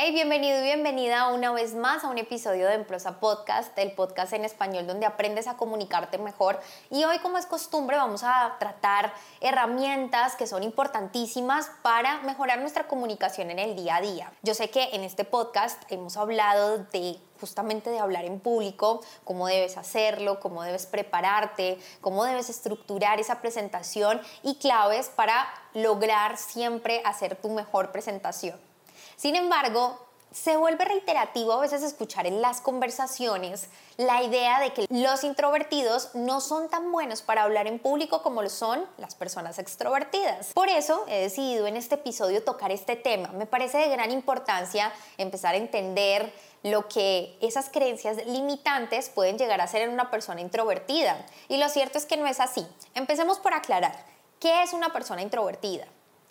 Hey, bienvenido y bienvenida una vez más a un episodio de Emprosa Podcast, el podcast en español donde aprendes a comunicarte mejor. Y hoy, como es costumbre, vamos a tratar herramientas que son importantísimas para mejorar nuestra comunicación en el día a día. Yo sé que en este podcast hemos hablado de justamente de hablar en público, cómo debes hacerlo, cómo debes prepararte, cómo debes estructurar esa presentación y claves para lograr siempre hacer tu mejor presentación. Sin embargo, se vuelve reiterativo a veces escuchar en las conversaciones la idea de que los introvertidos no son tan buenos para hablar en público como lo son las personas extrovertidas. Por eso he decidido en este episodio tocar este tema. Me parece de gran importancia empezar a entender lo que esas creencias limitantes pueden llegar a ser en una persona introvertida. Y lo cierto es que no es así. Empecemos por aclarar, ¿qué es una persona introvertida?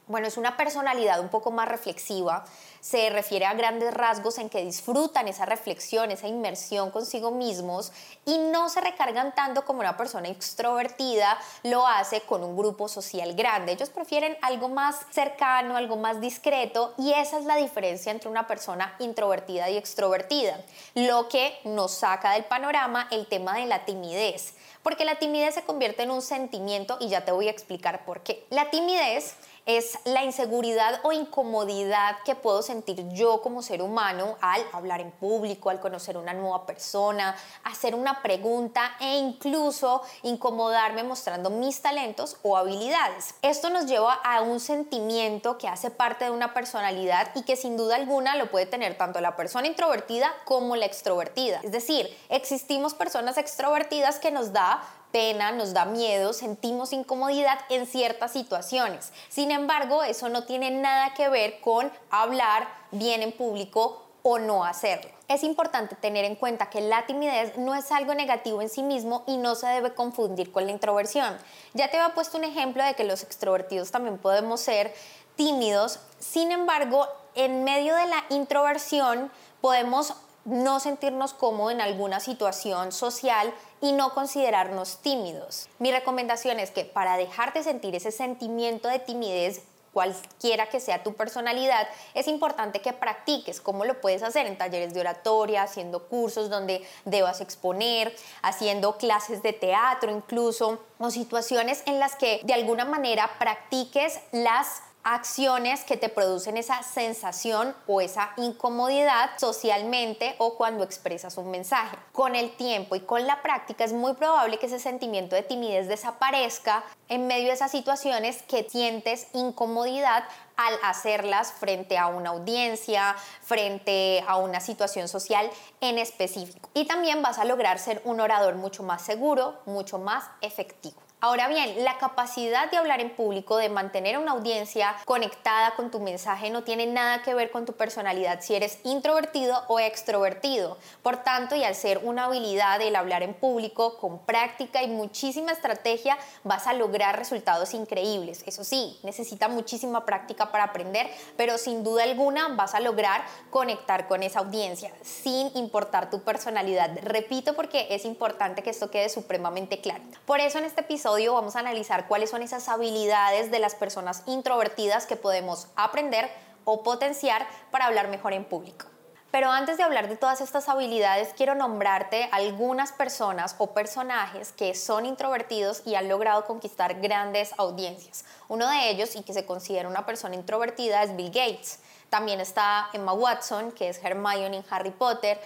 Bueno, es una personalidad un poco más reflexiva, se refiere a grandes rasgos en que disfrutan esa reflexión, esa inmersión consigo mismos y no se recargan tanto como una persona extrovertida lo hace con un grupo social grande. Ellos prefieren algo más cercano, algo más discreto y esa es la diferencia entre una persona introvertida y extrovertida, lo que nos saca del panorama el tema de la timidez, porque la timidez se convierte en un sentimiento y ya te voy a explicar por qué. La timidez es la inseguridad o incomodidad que puedo sentir yo como ser humano al hablar en público, al conocer una nueva persona, hacer una pregunta e incluso incomodarme mostrando mis talentos o habilidades. Esto nos lleva a un sentimiento que hace parte de una personalidad y que sin duda alguna lo puede tener tanto la persona introvertida como la extrovertida. Es decir, existimos personas extrovertidas que nos da pena, nos da miedo, sentimos incomodidad en ciertas situaciones. Sin embargo, eso no tiene nada que ver con hablar bien en público o no hacerlo. Es importante tener en cuenta que la timidez no es algo negativo en sí mismo y no se debe confundir con la introversión. Ya te había puesto un ejemplo de que los extrovertidos también podemos ser tímidos, sin embargo, en medio de la introversión podemos no sentirnos cómodos en alguna situación social y no considerarnos tímidos. Mi recomendación es que para dejar de sentir ese sentimiento de timidez, cualquiera que sea tu personalidad, es importante que practiques. ¿Cómo lo puedes hacer? En talleres de oratoria, haciendo cursos donde debas exponer, haciendo clases de teatro incluso, o situaciones en las que de alguna manera practiques las acciones que te producen esa sensación o esa incomodidad socialmente o cuando expresas un mensaje. Con el tiempo y con la práctica es muy probable que ese sentimiento de timidez desaparezca en medio de esas situaciones que sientes incomodidad al hacerlas frente a una audiencia, frente a una situación social en específico. Y también vas a lograr ser un orador mucho más seguro, mucho más efectivo. Ahora bien, la capacidad de hablar en público, de mantener una audiencia conectada con tu mensaje no tiene nada que ver con tu personalidad si eres introvertido o extrovertido. Por tanto, y al ser una habilidad el hablar en público con práctica y muchísima estrategia, vas a lograr resultados increíbles. Eso sí, necesita muchísima práctica para aprender, pero sin duda alguna vas a lograr conectar con esa audiencia sin importar tu personalidad. Repito porque es importante que esto quede supremamente claro. Por eso en este episodio vamos a analizar cuáles son esas habilidades de las personas introvertidas que podemos aprender o potenciar para hablar mejor en público. Pero antes de hablar de todas estas habilidades, quiero nombrarte algunas personas o personajes que son introvertidos y han logrado conquistar grandes audiencias. Uno de ellos, y que se considera una persona introvertida, es Bill Gates. También está Emma Watson, que es Hermione en Harry Potter.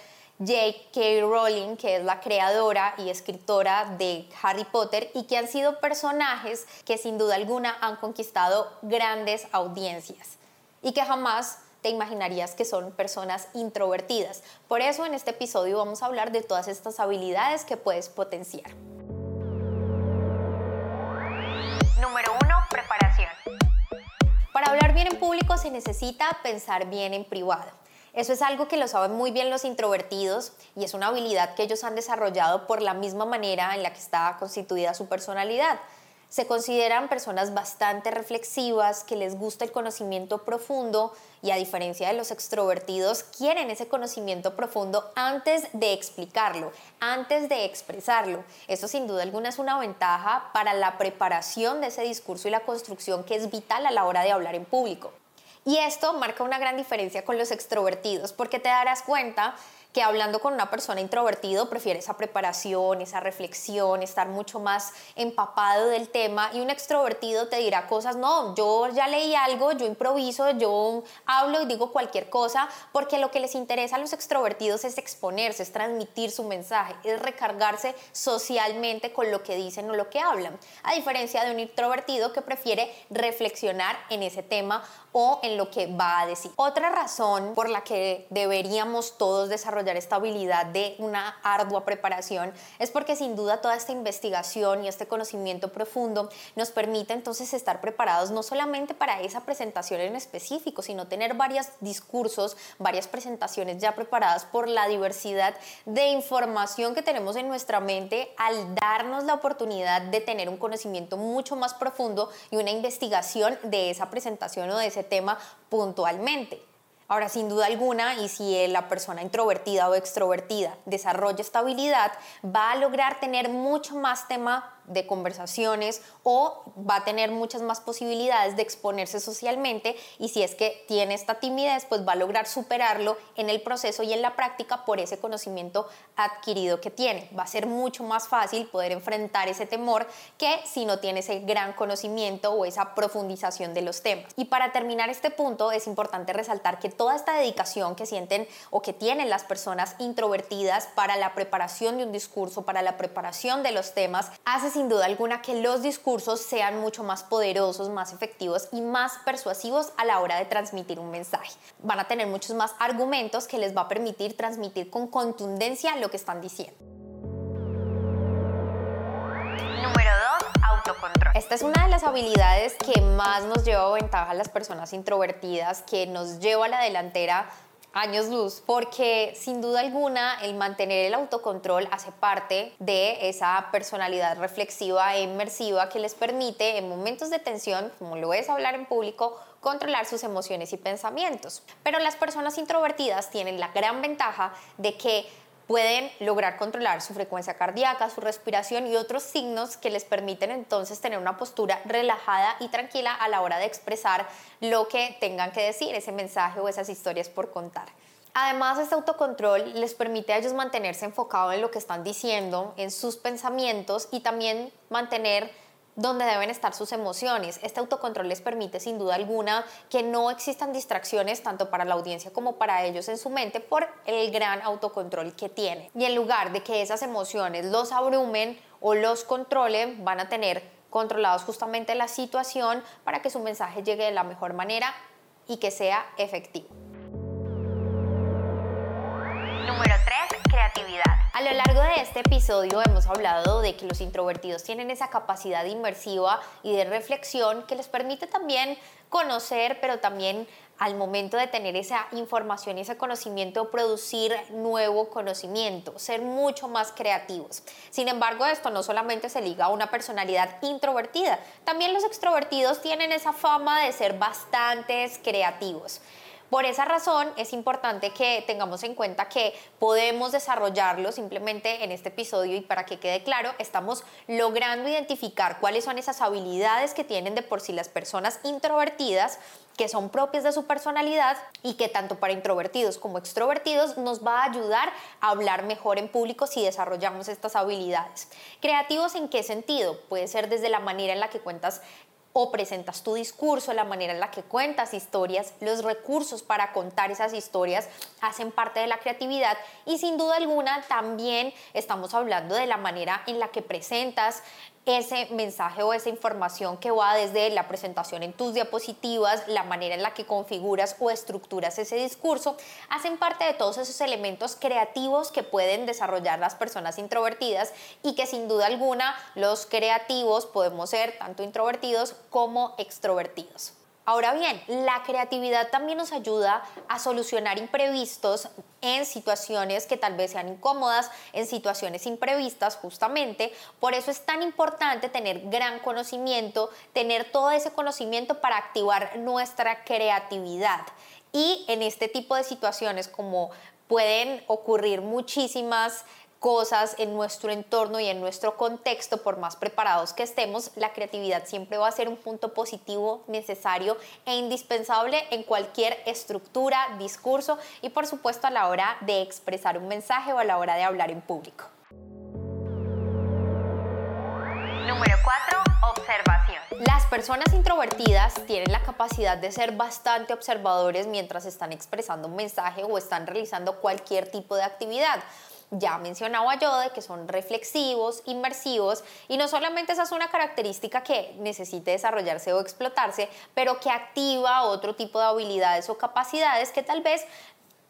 J.K. Rowling, que es la creadora y escritora de Harry Potter, y que han sido personajes que sin duda alguna han conquistado grandes audiencias y que jamás te imaginarías que son personas introvertidas. Por eso en este episodio vamos a hablar de todas estas habilidades que puedes potenciar. Número 1. Preparación. Para hablar bien en público se necesita pensar bien en privado. Eso es algo que lo saben muy bien los introvertidos y es una habilidad que ellos han desarrollado por la misma manera en la que está constituida su personalidad. Se consideran personas bastante reflexivas, que les gusta el conocimiento profundo y a diferencia de los extrovertidos, quieren ese conocimiento profundo antes de explicarlo, antes de expresarlo. Eso sin duda alguna es una ventaja para la preparación de ese discurso y la construcción que es vital a la hora de hablar en público. Y esto marca una gran diferencia con los extrovertidos, porque te darás cuenta que hablando con una persona introvertido prefiere esa preparación, esa reflexión, estar mucho más empapado del tema y un extrovertido te dirá cosas, no, yo ya leí algo, yo improviso, yo hablo y digo cualquier cosa, porque lo que les interesa a los extrovertidos es exponerse, es transmitir su mensaje, es recargarse socialmente con lo que dicen o lo que hablan, a diferencia de un introvertido que prefiere reflexionar en ese tema o en lo que va a decir. Otra razón por la que deberíamos todos desarrollar esta habilidad de una ardua preparación es porque sin duda toda esta investigación y este conocimiento profundo nos permite entonces estar preparados no solamente para esa presentación en específico, sino tener varios discursos, varias presentaciones ya preparadas por la diversidad de información que tenemos en nuestra mente al darnos la oportunidad de tener un conocimiento mucho más profundo y una investigación de esa presentación o de ese tema puntualmente. Ahora, sin duda alguna, y si la persona introvertida o extrovertida desarrolla esta habilidad, va a lograr tener mucho más tema de conversaciones o va a tener muchas más posibilidades de exponerse socialmente y si es que tiene esta timidez, pues va a lograr superarlo en el proceso y en la práctica por ese conocimiento adquirido que tiene. Va a ser mucho más fácil poder enfrentar ese temor que si no tiene ese gran conocimiento o esa profundización de los temas. Y para terminar este punto es importante resaltar que toda esta dedicación que sienten o que tienen las personas introvertidas para la preparación de un discurso, para la preparación de los temas, hace sin duda alguna que los discursos sean mucho más poderosos, más efectivos y más persuasivos a la hora de transmitir un mensaje. Van a tener muchos más argumentos que les va a permitir transmitir con contundencia lo que están diciendo. Número 2. Autocontrol. Esta es una de las habilidades que más nos lleva ventaja a las personas introvertidas, que nos lleva a la delantera años luz, porque sin duda alguna el mantener el autocontrol hace parte de esa personalidad reflexiva e inmersiva que les permite en momentos de tensión, como lo es hablar en público, controlar sus emociones y pensamientos. Pero las personas introvertidas tienen la gran ventaja de que pueden lograr controlar su frecuencia cardíaca, su respiración y otros signos que les permiten entonces tener una postura relajada y tranquila a la hora de expresar lo que tengan que decir, ese mensaje o esas historias por contar. Además, este autocontrol les permite a ellos mantenerse enfocados en lo que están diciendo, en sus pensamientos y también mantener donde deben estar sus emociones. Este autocontrol les permite sin duda alguna que no existan distracciones tanto para la audiencia como para ellos en su mente por el gran autocontrol que tienen. Y en lugar de que esas emociones los abrumen o los controlen, van a tener controlados justamente la situación para que su mensaje llegue de la mejor manera y que sea efectivo. Lo largo de este episodio hemos hablado de que los introvertidos tienen esa capacidad inmersiva y de reflexión que les permite también conocer, pero también al momento de tener esa información y ese conocimiento, producir nuevo conocimiento, ser mucho más creativos. Sin embargo, esto no solamente se liga a una personalidad introvertida, también los extrovertidos tienen esa fama de ser bastantes creativos. Por esa razón es importante que tengamos en cuenta que podemos desarrollarlo simplemente en este episodio y para que quede claro, estamos logrando identificar cuáles son esas habilidades que tienen de por sí las personas introvertidas que son propias de su personalidad y que tanto para introvertidos como extrovertidos nos va a ayudar a hablar mejor en público si desarrollamos estas habilidades. ¿Creativos en qué sentido? Puede ser desde la manera en la que cuentas o presentas tu discurso, la manera en la que cuentas historias, los recursos para contar esas historias hacen parte de la creatividad y sin duda alguna también estamos hablando de la manera en la que presentas ese mensaje o esa información que va desde la presentación en tus diapositivas, la manera en la que configuras o estructuras ese discurso, hacen parte de todos esos elementos creativos que pueden desarrollar las personas introvertidas y que sin duda alguna los creativos podemos ser tanto introvertidos como extrovertidos. Ahora bien, la creatividad también nos ayuda a solucionar imprevistos en situaciones que tal vez sean incómodas, en situaciones imprevistas justamente. Por eso es tan importante tener gran conocimiento, tener todo ese conocimiento para activar nuestra creatividad. Y en este tipo de situaciones como pueden ocurrir muchísimas cosas en nuestro entorno y en nuestro contexto, por más preparados que estemos, la creatividad siempre va a ser un punto positivo, necesario e indispensable en cualquier estructura, discurso y por supuesto a la hora de expresar un mensaje o a la hora de hablar en público. Número 4. Observación. Las personas introvertidas tienen la capacidad de ser bastante observadores mientras están expresando un mensaje o están realizando cualquier tipo de actividad ya mencionaba yo de que son reflexivos, inmersivos y no solamente esa es una característica que necesite desarrollarse o explotarse, pero que activa otro tipo de habilidades o capacidades que tal vez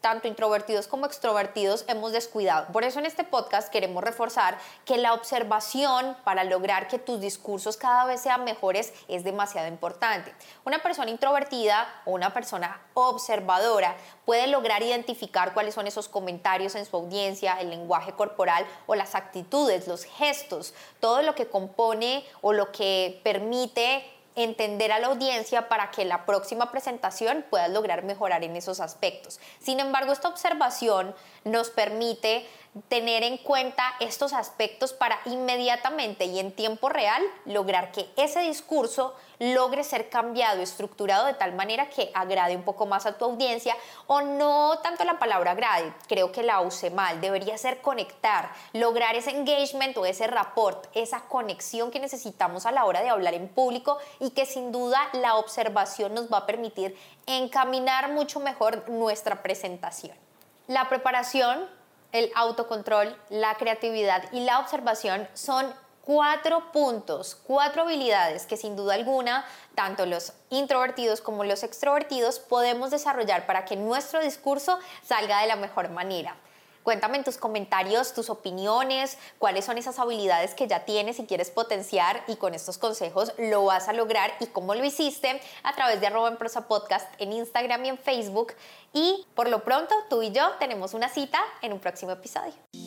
tanto introvertidos como extrovertidos hemos descuidado. Por eso en este podcast queremos reforzar que la observación para lograr que tus discursos cada vez sean mejores es demasiado importante. Una persona introvertida o una persona observadora puede lograr identificar cuáles son esos comentarios en su audiencia, el lenguaje corporal o las actitudes, los gestos, todo lo que compone o lo que permite entender a la audiencia para que la próxima presentación puedas lograr mejorar en esos aspectos. Sin embargo, esta observación nos permite tener en cuenta estos aspectos para inmediatamente y en tiempo real lograr que ese discurso logre ser cambiado, estructurado de tal manera que agrade un poco más a tu audiencia o no tanto la palabra agrade, creo que la use mal, debería ser conectar, lograr ese engagement o ese rapport, esa conexión que necesitamos a la hora de hablar en público y que sin duda la observación nos va a permitir encaminar mucho mejor nuestra presentación. La preparación el autocontrol, la creatividad y la observación son cuatro puntos, cuatro habilidades que sin duda alguna, tanto los introvertidos como los extrovertidos podemos desarrollar para que nuestro discurso salga de la mejor manera. Cuéntame en tus comentarios tus opiniones, cuáles son esas habilidades que ya tienes y quieres potenciar y con estos consejos lo vas a lograr y cómo lo hiciste a través de arroba en prosa podcast en Instagram y en Facebook. Y por lo pronto tú y yo tenemos una cita en un próximo episodio.